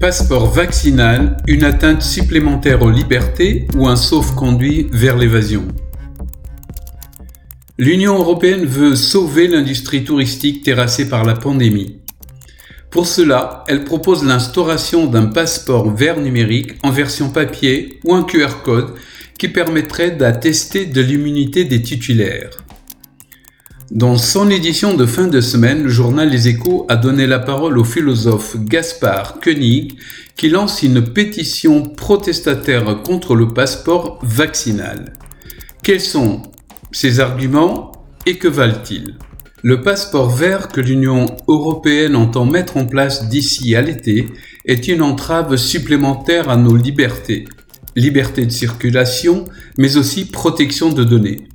Passeport vaccinal, une atteinte supplémentaire aux libertés ou un sauf-conduit vers l'évasion. L'Union européenne veut sauver l'industrie touristique terrassée par la pandémie. Pour cela, elle propose l'instauration d'un passeport vert numérique en version papier ou un QR code qui permettrait d'attester de l'immunité des titulaires. Dans son édition de fin de semaine, le journal Les Échos a donné la parole au philosophe Gaspard Koenig qui lance une pétition protestataire contre le passeport vaccinal. Quels sont ses arguments et que valent-ils? Le passeport vert que l'Union européenne entend mettre en place d'ici à l'été est une entrave supplémentaire à nos libertés. Liberté de circulation, mais aussi protection de données.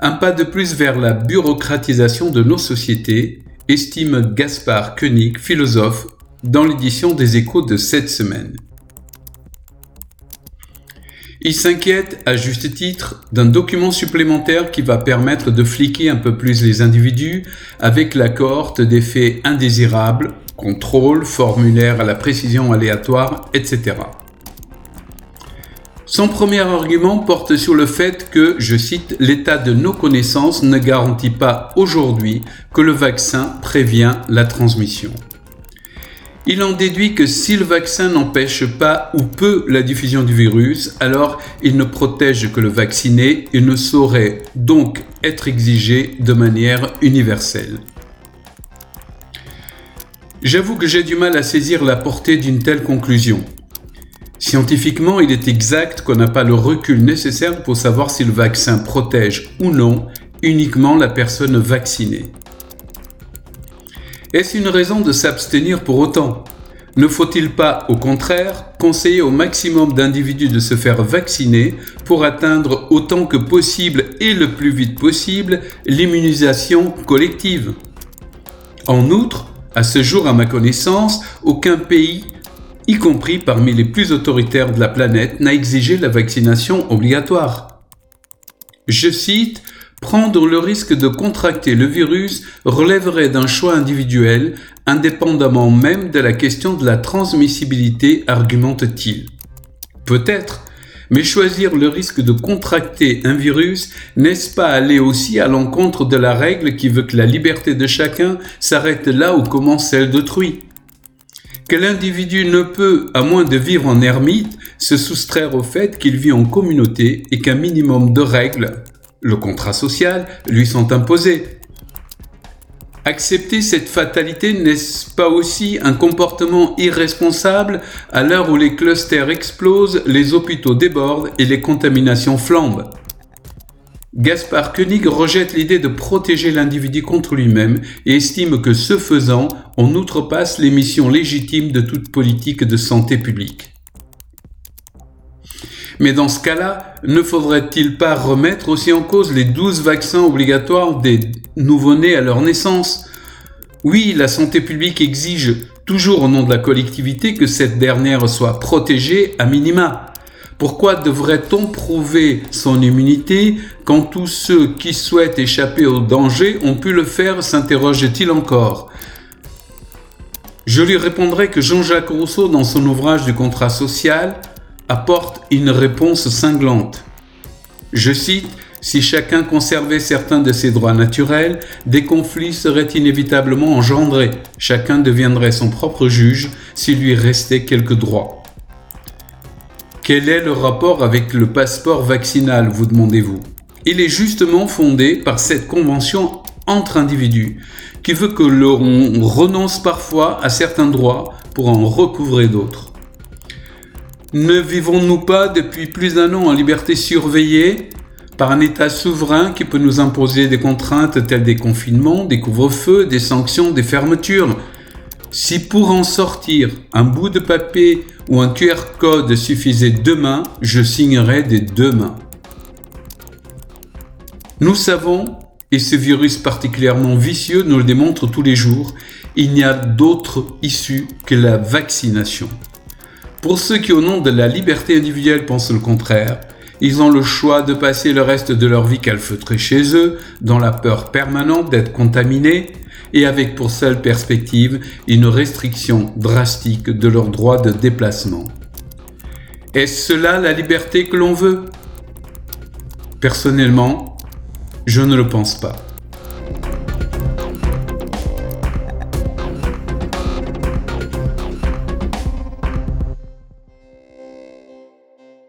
Un pas de plus vers la bureaucratisation de nos sociétés, estime Gaspard Koenig, philosophe, dans l'édition des échos de cette semaine. Il s'inquiète, à juste titre, d'un document supplémentaire qui va permettre de fliquer un peu plus les individus avec la cohorte d'effets indésirables, contrôle, formulaire à la précision aléatoire, etc. Son premier argument porte sur le fait que, je cite, l'état de nos connaissances ne garantit pas aujourd'hui que le vaccin prévient la transmission. Il en déduit que si le vaccin n'empêche pas ou peu la diffusion du virus, alors il ne protège que le vacciné et ne saurait donc être exigé de manière universelle. J'avoue que j'ai du mal à saisir la portée d'une telle conclusion. Scientifiquement, il est exact qu'on n'a pas le recul nécessaire pour savoir si le vaccin protège ou non uniquement la personne vaccinée. Est-ce une raison de s'abstenir pour autant? Ne faut-il pas, au contraire, conseiller au maximum d'individus de se faire vacciner pour atteindre autant que possible et le plus vite possible l'immunisation collective? En outre, à ce jour, à ma connaissance, aucun pays y compris parmi les plus autoritaires de la planète, n'a exigé la vaccination obligatoire. Je cite, Prendre le risque de contracter le virus relèverait d'un choix individuel, indépendamment même de la question de la transmissibilité, argumente-t-il. Peut-être, mais choisir le risque de contracter un virus, n'est-ce pas aller aussi à l'encontre de la règle qui veut que la liberté de chacun s'arrête là où commence celle d'autrui? Que l'individu ne peut, à moins de vivre en ermite, se soustraire au fait qu'il vit en communauté et qu'un minimum de règles, le contrat social, lui sont imposées. Accepter cette fatalité n'est-ce pas aussi un comportement irresponsable à l'heure où les clusters explosent, les hôpitaux débordent et les contaminations flambent? Gaspard Koenig rejette l'idée de protéger l'individu contre lui-même et estime que ce faisant, on outrepasse les missions légitimes de toute politique de santé publique. Mais dans ce cas-là, ne faudrait-il pas remettre aussi en cause les 12 vaccins obligatoires des nouveau-nés à leur naissance? Oui, la santé publique exige, toujours au nom de la collectivité, que cette dernière soit protégée à minima. Pourquoi devrait-on prouver son immunité quand tous ceux qui souhaitent échapper au danger ont pu le faire s'interroge-t-il encore Je lui répondrai que Jean-Jacques Rousseau, dans son ouvrage du contrat social, apporte une réponse cinglante. Je cite, Si chacun conservait certains de ses droits naturels, des conflits seraient inévitablement engendrés. Chacun deviendrait son propre juge s'il lui restait quelques droits. Quel est le rapport avec le passeport vaccinal, vous demandez-vous? Il est justement fondé par cette convention entre individus qui veut que l'on renonce parfois à certains droits pour en recouvrer d'autres. Ne vivons-nous pas depuis plus d'un an en liberté surveillée par un État souverain qui peut nous imposer des contraintes telles des confinements, des couvre-feux, des sanctions, des fermetures? Si pour en sortir un bout de papier ou un QR code suffisait demain, je signerais des deux mains. Nous savons, et ce virus particulièrement vicieux nous le démontre tous les jours, il n'y a d'autre issue que la vaccination. Pour ceux qui au nom de la liberté individuelle pensent le contraire, ils ont le choix de passer le reste de leur vie calfeutrés chez eux, dans la peur permanente d'être contaminés, et avec pour seule perspective une restriction drastique de leur droit de déplacement. Est-ce cela la liberté que l'on veut? Personnellement, je ne le pense pas.